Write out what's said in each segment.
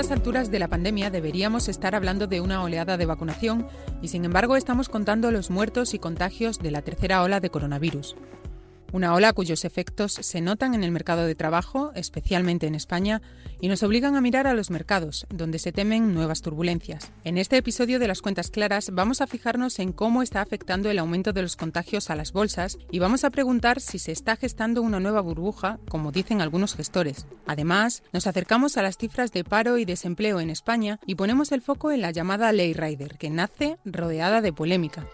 estas alturas de la pandemia deberíamos estar hablando de una oleada de vacunación y sin embargo estamos contando los muertos y contagios de la tercera ola de coronavirus. Una ola cuyos efectos se notan en el mercado de trabajo, especialmente en España, y nos obligan a mirar a los mercados, donde se temen nuevas turbulencias. En este episodio de las cuentas claras vamos a fijarnos en cómo está afectando el aumento de los contagios a las bolsas y vamos a preguntar si se está gestando una nueva burbuja, como dicen algunos gestores. Además, nos acercamos a las cifras de paro y desempleo en España y ponemos el foco en la llamada Ley Rider, que nace rodeada de polémica.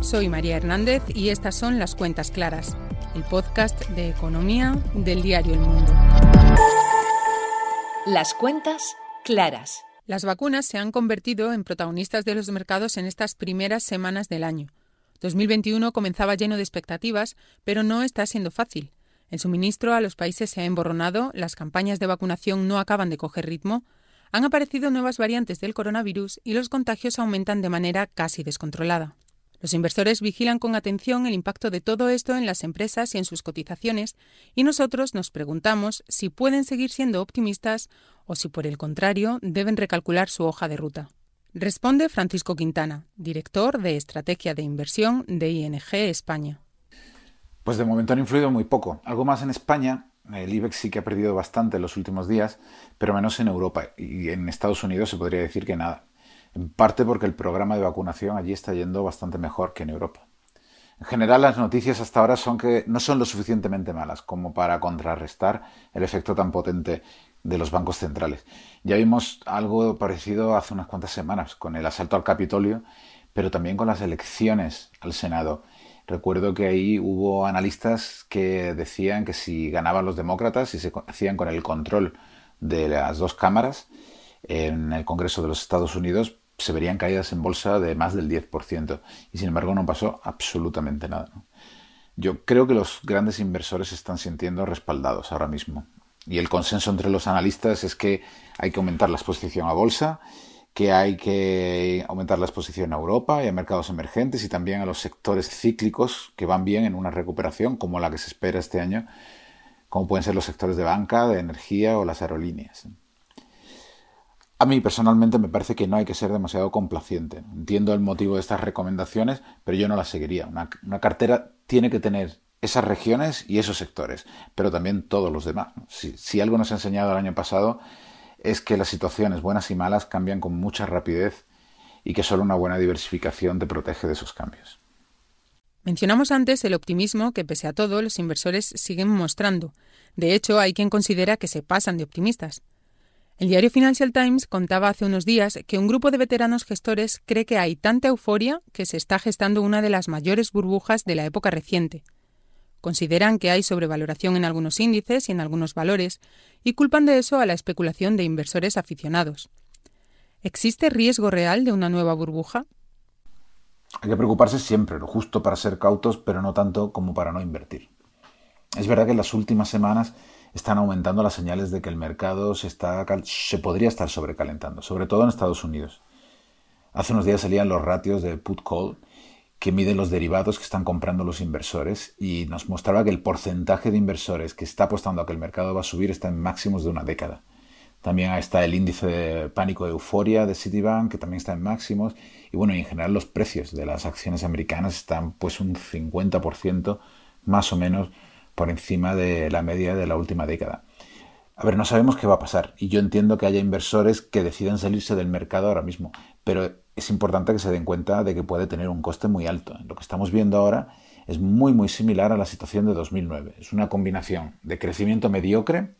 Soy María Hernández y estas son Las Cuentas Claras, el podcast de economía del diario El Mundo. Las Cuentas Claras. Las vacunas se han convertido en protagonistas de los mercados en estas primeras semanas del año. 2021 comenzaba lleno de expectativas, pero no está siendo fácil. El suministro a los países se ha emborronado, las campañas de vacunación no acaban de coger ritmo, han aparecido nuevas variantes del coronavirus y los contagios aumentan de manera casi descontrolada. Los inversores vigilan con atención el impacto de todo esto en las empresas y en sus cotizaciones y nosotros nos preguntamos si pueden seguir siendo optimistas o si por el contrario deben recalcular su hoja de ruta. Responde Francisco Quintana, director de Estrategia de Inversión de ING España. Pues de momento han influido muy poco. Algo más en España. El IBEX sí que ha perdido bastante en los últimos días, pero menos en Europa. Y en Estados Unidos se podría decir que nada en parte porque el programa de vacunación allí está yendo bastante mejor que en Europa. En general, las noticias hasta ahora son que no son lo suficientemente malas como para contrarrestar el efecto tan potente de los bancos centrales. Ya vimos algo parecido hace unas cuantas semanas con el asalto al Capitolio, pero también con las elecciones al Senado. Recuerdo que ahí hubo analistas que decían que si ganaban los demócratas y se hacían con el control de las dos cámaras en el Congreso de los Estados Unidos, se verían caídas en bolsa de más del 10%. Y sin embargo no pasó absolutamente nada. Yo creo que los grandes inversores se están sintiendo respaldados ahora mismo. Y el consenso entre los analistas es que hay que aumentar la exposición a bolsa, que hay que aumentar la exposición a Europa y a mercados emergentes y también a los sectores cíclicos que van bien en una recuperación como la que se espera este año, como pueden ser los sectores de banca, de energía o las aerolíneas. A mí personalmente me parece que no hay que ser demasiado complaciente. Entiendo el motivo de estas recomendaciones, pero yo no las seguiría. Una, cartera tiene que tener esas regiones y esos sectores, pero también todos los demás. Si, si, algo nos ha enseñado el año pasado es que las situaciones buenas y malas cambian con mucha rapidez y que solo una buena diversificación te protege de esos cambios. Mencionamos antes el optimismo que pese a todo los inversores siguen mostrando. De hecho, hay quien considera que se pasan de optimistas. El diario Financial Times contaba hace unos días que un grupo de veteranos gestores cree que hay tanta euforia que se está gestando una de las mayores burbujas de la época reciente. Consideran que hay sobrevaloración en algunos índices y en algunos valores y culpan de eso a la especulación de inversores aficionados. ¿Existe riesgo real de una nueva burbuja? Hay que preocuparse siempre, lo justo para ser cautos, pero no tanto como para no invertir. Es verdad que en las últimas semanas están aumentando las señales de que el mercado se, está, se podría estar sobrecalentando, sobre todo en Estados Unidos. Hace unos días salían los ratios de put call que miden los derivados que están comprando los inversores y nos mostraba que el porcentaje de inversores que está apostando a que el mercado va a subir está en máximos de una década. También está el índice de pánico de euforia de Citibank, que también está en máximos. Y bueno, en general los precios de las acciones americanas están pues un 50% más o menos por encima de la media de la última década. A ver, no sabemos qué va a pasar y yo entiendo que haya inversores que decidan salirse del mercado ahora mismo, pero es importante que se den cuenta de que puede tener un coste muy alto. Lo que estamos viendo ahora es muy muy similar a la situación de 2009. Es una combinación de crecimiento mediocre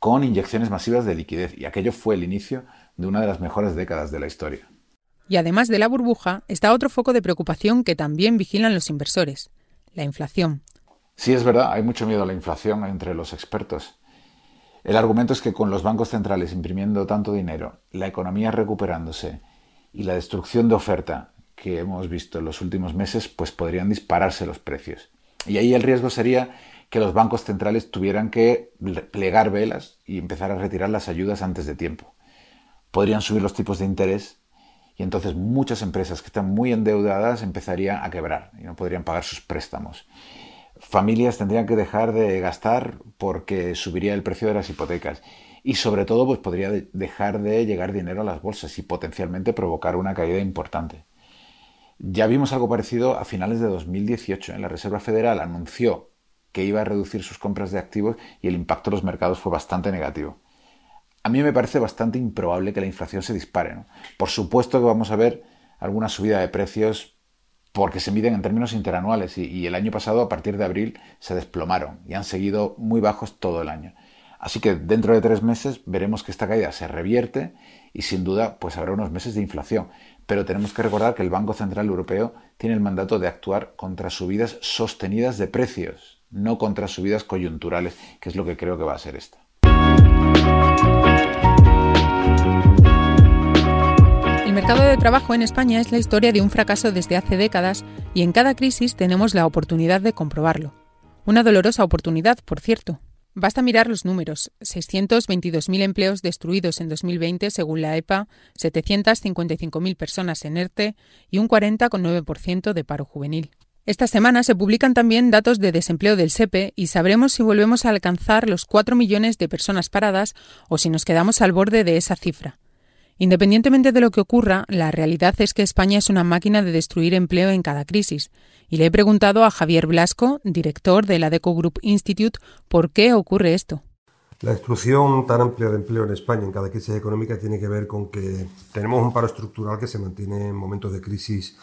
con inyecciones masivas de liquidez y aquello fue el inicio de una de las mejores décadas de la historia. Y además de la burbuja, está otro foco de preocupación que también vigilan los inversores, la inflación. Sí, es verdad, hay mucho miedo a la inflación entre los expertos. El argumento es que con los bancos centrales imprimiendo tanto dinero, la economía recuperándose y la destrucción de oferta que hemos visto en los últimos meses, pues podrían dispararse los precios. Y ahí el riesgo sería que los bancos centrales tuvieran que plegar velas y empezar a retirar las ayudas antes de tiempo. Podrían subir los tipos de interés y entonces muchas empresas que están muy endeudadas empezarían a quebrar y no podrían pagar sus préstamos familias tendrían que dejar de gastar porque subiría el precio de las hipotecas y sobre todo pues podría dejar de llegar dinero a las bolsas y potencialmente provocar una caída importante. Ya vimos algo parecido a finales de 2018. En la Reserva Federal anunció que iba a reducir sus compras de activos y el impacto en los mercados fue bastante negativo. A mí me parece bastante improbable que la inflación se dispare. Por supuesto que vamos a ver alguna subida de precios porque se miden en términos interanuales y, el año pasado a partir de abril se desplomaron y han seguido muy bajos todo el año. Así que dentro de tres meses veremos que esta caída se revierte y sin duda pues habrá unos meses de inflación. Pero tenemos que recordar que el Banco Central Europeo tiene el mandato de actuar contra subidas sostenidas de precios, no contra subidas coyunturales, que es lo que creo que va a ser esta. Mercado de trabajo en España es la historia de un fracaso desde hace décadas y en cada crisis tenemos la oportunidad de comprobarlo. Una dolorosa oportunidad, por cierto. Basta mirar los números. 622.000 empleos destruidos en 2020 según la EPA, 755.000 personas en ERTE y un 40,9% de paro juvenil. Esta semana se publican también datos de desempleo del SEPE y sabremos si volvemos a alcanzar los 4 millones de personas paradas o si nos quedamos al borde de esa cifra. Independientemente de lo que ocurra, la realidad es que España es una máquina de destruir empleo en cada crisis. Y le he preguntado a Javier Blasco, director de la Deco Group Institute, por qué ocurre esto. La destrucción tan amplia de empleo en España en cada crisis económica tiene que ver con que tenemos un paro estructural que se mantiene en momentos de crisis,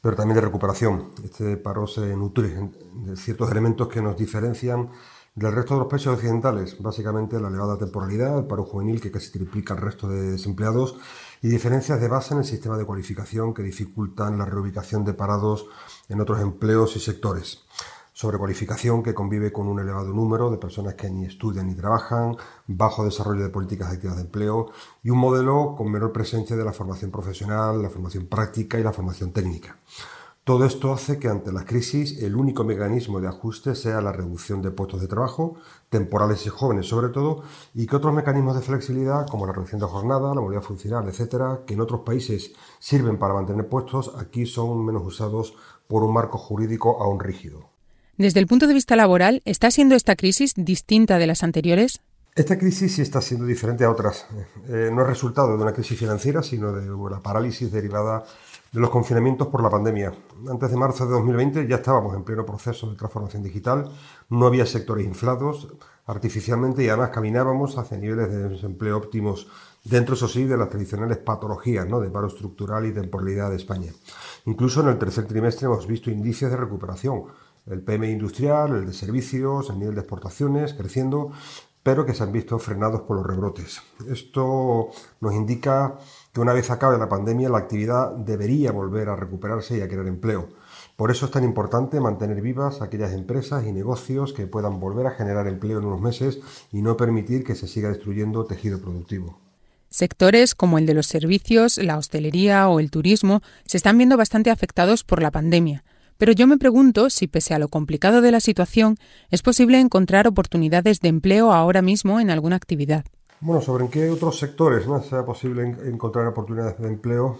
pero también de recuperación. Este paro se nutre de ciertos elementos que nos diferencian del resto de los países occidentales, básicamente la elevada temporalidad, el paro juvenil que casi triplica el resto de desempleados y diferencias de base en el sistema de cualificación que dificultan la reubicación de parados en otros empleos y sectores. Sobrecualificación que convive con un elevado número de personas que ni estudian ni trabajan, bajo desarrollo de políticas activas de empleo y un modelo con menor presencia de la formación profesional, la formación práctica y la formación técnica. Todo esto hace que ante la crisis el único mecanismo de ajuste sea la reducción de puestos de trabajo, temporales y jóvenes sobre todo, y que otros mecanismos de flexibilidad como la reducción de jornada, la movilidad funcional, etcétera, que en otros países sirven para mantener puestos, aquí son menos usados por un marco jurídico aún rígido. Desde el punto de vista laboral, ¿está siendo esta crisis distinta de las anteriores? Esta crisis sí está siendo diferente a otras. Eh, no es resultado de una crisis financiera, sino de una parálisis derivada de los confinamientos por la pandemia. Antes de marzo de 2020 ya estábamos en pleno proceso de transformación digital, no había sectores inflados artificialmente y además caminábamos hacia niveles de desempleo óptimos dentro, eso sí, de las tradicionales patologías de paro estructural y temporalidad de España. Incluso en el tercer trimestre hemos visto indicios de recuperación. El PMI industrial, el de servicios, el nivel de exportaciones creciendo, pero que se han visto frenados por los rebrotes. Esto nos indica que una vez acabe la pandemia la actividad debería volver a recuperarse y a crear empleo. Por eso es tan importante mantener vivas aquellas empresas y negocios que puedan volver a generar empleo en unos meses y no permitir que se siga destruyendo tejido productivo. Sectores como el de los servicios, la hostelería o el turismo se están viendo bastante afectados por la pandemia. Pero yo me pregunto si, pese a lo complicado de la situación, es posible encontrar oportunidades de empleo ahora mismo en alguna actividad. Bueno, sobre en qué otros sectores sea posible encontrar oportunidades de empleo.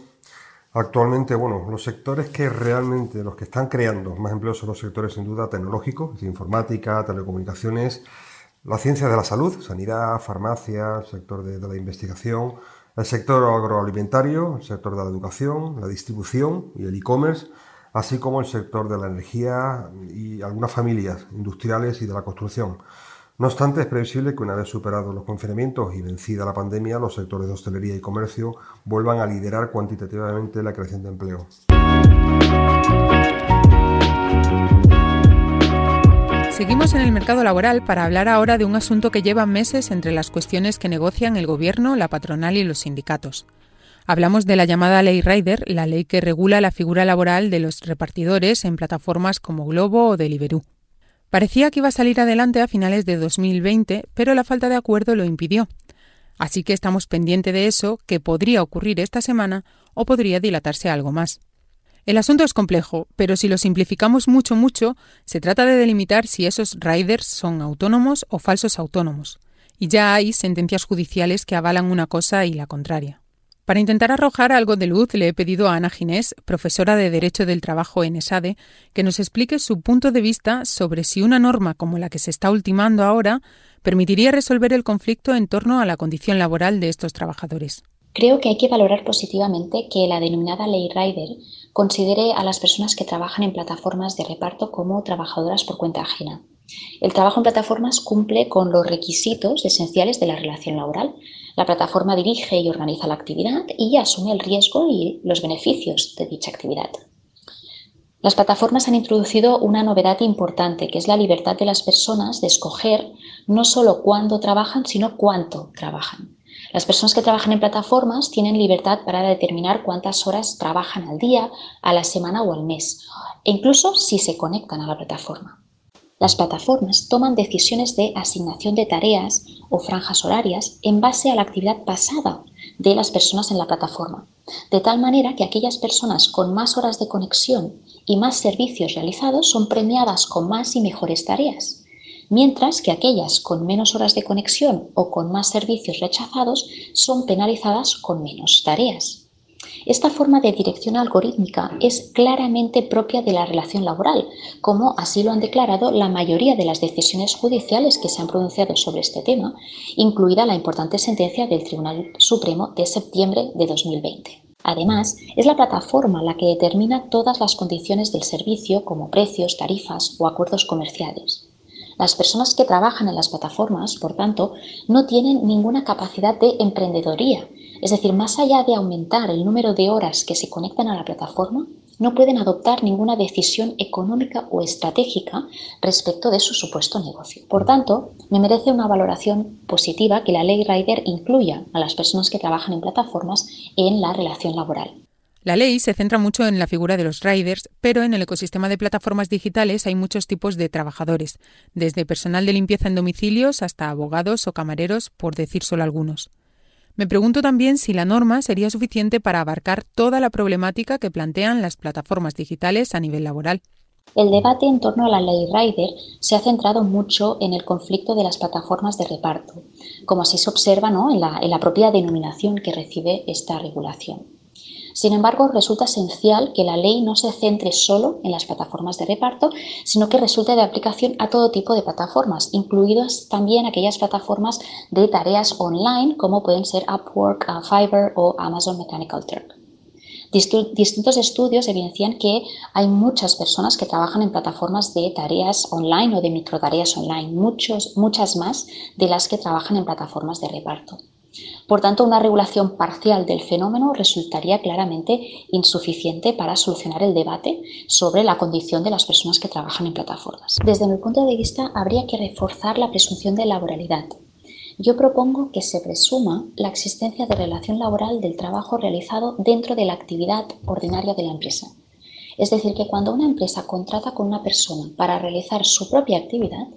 Actualmente, bueno, los sectores que realmente, los que están creando más empleo son los sectores sin duda tecnológicos, informática, telecomunicaciones, la ciencia de la salud, sanidad, farmacia, sector de la investigación, el sector agroalimentario, el sector de la educación, la distribución y el e-commerce, así como el sector de la energía y algunas familias industriales y de la construcción. No obstante, es previsible que una vez superados los confinamientos y vencida la pandemia, los sectores de hostelería y comercio vuelvan a liderar cuantitativamente la creación de empleo. Seguimos en el mercado laboral para hablar ahora de un asunto que lleva meses entre las cuestiones que negocian el Gobierno, la patronal y los sindicatos. Hablamos de la llamada Ley Rider, la ley que regula la figura laboral de los repartidores en plataformas como Globo o Deliveroo. Parecía que iba a salir adelante a finales de 2020, pero la falta de acuerdo lo impidió. Así que estamos pendientes de eso, que podría ocurrir esta semana o podría dilatarse algo más. El asunto es complejo, pero si lo simplificamos mucho, mucho, se trata de delimitar si esos riders son autónomos o falsos autónomos. Y ya hay sentencias judiciales que avalan una cosa y la contraria. Para intentar arrojar algo de luz, le he pedido a Ana Ginés, profesora de Derecho del Trabajo en ESADE, que nos explique su punto de vista sobre si una norma como la que se está ultimando ahora permitiría resolver el conflicto en torno a la condición laboral de estos trabajadores. Creo que hay que valorar positivamente que la denominada ley Rider considere a las personas que trabajan en plataformas de reparto como trabajadoras por cuenta ajena. El trabajo en plataformas cumple con los requisitos esenciales de la relación laboral. La plataforma dirige y organiza la actividad y asume el riesgo y los beneficios de dicha actividad. Las plataformas han introducido una novedad importante, que es la libertad de las personas de escoger no solo cuándo trabajan, sino cuánto trabajan. Las personas que trabajan en plataformas tienen libertad para determinar cuántas horas trabajan al día, a la semana o al mes, e incluso si se conectan a la plataforma. Las plataformas toman decisiones de asignación de tareas o franjas horarias en base a la actividad pasada de las personas en la plataforma, de tal manera que aquellas personas con más horas de conexión y más servicios realizados son premiadas con más y mejores tareas, mientras que aquellas con menos horas de conexión o con más servicios rechazados son penalizadas con menos tareas. Esta forma de dirección algorítmica es claramente propia de la relación laboral, como así lo han declarado la mayoría de las decisiones judiciales que se han pronunciado sobre este tema, incluida la importante sentencia del Tribunal Supremo de septiembre de 2020. Además, es la plataforma la que determina todas las condiciones del servicio, como precios, tarifas o acuerdos comerciales. Las personas que trabajan en las plataformas, por tanto, no tienen ninguna capacidad de emprendedoría es decir, más allá de aumentar el número de horas que se conectan a la plataforma, no pueden adoptar ninguna decisión económica o estratégica respecto de su supuesto negocio. Por tanto, me merece una valoración positiva que la ley Rider incluya a las personas que trabajan en plataformas en la relación laboral. La ley se centra mucho en la figura de los riders, pero en el ecosistema de plataformas digitales hay muchos tipos de trabajadores, desde personal de limpieza en domicilios hasta abogados o camareros, por decir solo algunos. Me pregunto también si la norma sería suficiente para abarcar toda la problemática que plantean las plataformas digitales a nivel laboral. El debate en torno a la ley Rider se ha centrado mucho en el conflicto de las plataformas de reparto, como así se observa en, la, en la propia denominación que recibe esta regulación. Sin embargo, resulta esencial que la ley no se centre solo en las plataformas de reparto, sino que resulte de aplicación a todo tipo de plataformas, incluidas también aquellas plataformas de tareas online como pueden ser Upwork, uh, Fiverr o Amazon Mechanical Turk. Distintos estudios evidencian que hay muchas personas que trabajan en plataformas de tareas online o de microtareas online, muchos, muchas más de las que trabajan en plataformas de reparto. Por tanto, una regulación parcial del fenómeno resultaría claramente insuficiente para solucionar el debate sobre la condición de las personas que trabajan en plataformas. Desde mi punto de vista, habría que reforzar la presunción de laboralidad. Yo propongo que se presuma la existencia de relación laboral del trabajo realizado dentro de la actividad ordinaria de la empresa. Es decir, que cuando una empresa contrata con una persona para realizar su propia actividad,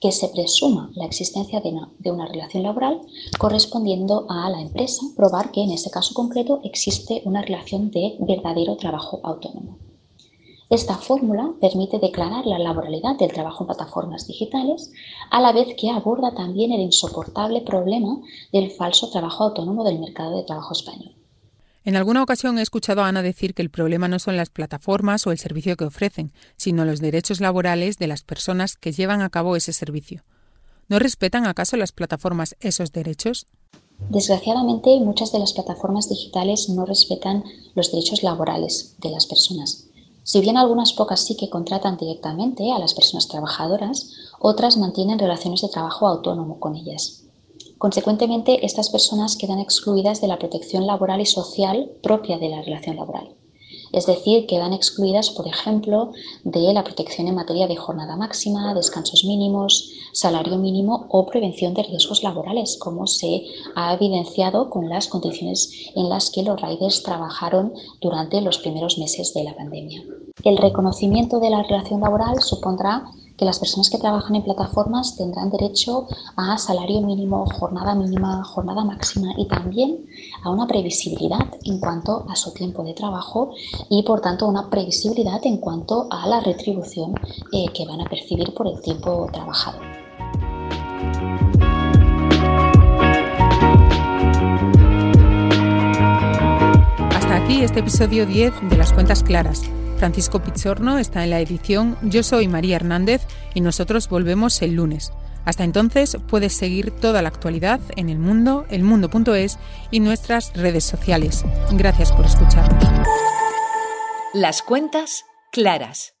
que se presuma la existencia de una, relación laboral correspondiendo a la empresa probar que en ese caso concreto existe una relación de verdadero trabajo autónomo. Esta fórmula permite declarar la laboralidad del trabajo en plataformas digitales, a la vez que aborda también el insoportable problema del falso trabajo autónomo del mercado de trabajo español. En alguna ocasión he escuchado a Ana decir que el problema no son las plataformas o el servicio que ofrecen, sino los derechos laborales de las personas que llevan a cabo ese servicio. ¿No respetan acaso las plataformas esos derechos? Desgraciadamente, muchas de las plataformas digitales no respetan los derechos laborales de las personas. Si bien algunas pocas sí que contratan directamente a las personas trabajadoras, otras mantienen relaciones de trabajo autónomo con ellas. Consecuentemente, estas personas quedan excluidas de la protección laboral y social propia de la relación laboral. Es decir, quedan excluidas, por ejemplo, de la protección en materia de jornada máxima, descansos mínimos, salario mínimo o prevención de riesgos laborales, como se ha evidenciado con las condiciones en las que los riders trabajaron durante los primeros meses de la pandemia. El reconocimiento de la relación laboral supondrá que las personas que trabajan en plataformas tendrán derecho a salario mínimo, jornada mínima, jornada máxima y también a una previsibilidad en cuanto a su tiempo de trabajo y por tanto una previsibilidad en cuanto a la retribución eh, que van a percibir por el tiempo trabajado. aquí este episodio 10 de Las Cuentas Claras. Francisco Pichorno está en la edición, yo soy María Hernández y nosotros volvemos el lunes. Hasta entonces puedes seguir toda la actualidad en el mundo, elmundo.es y nuestras redes sociales. Gracias por escucharnos. Las cuentas claras.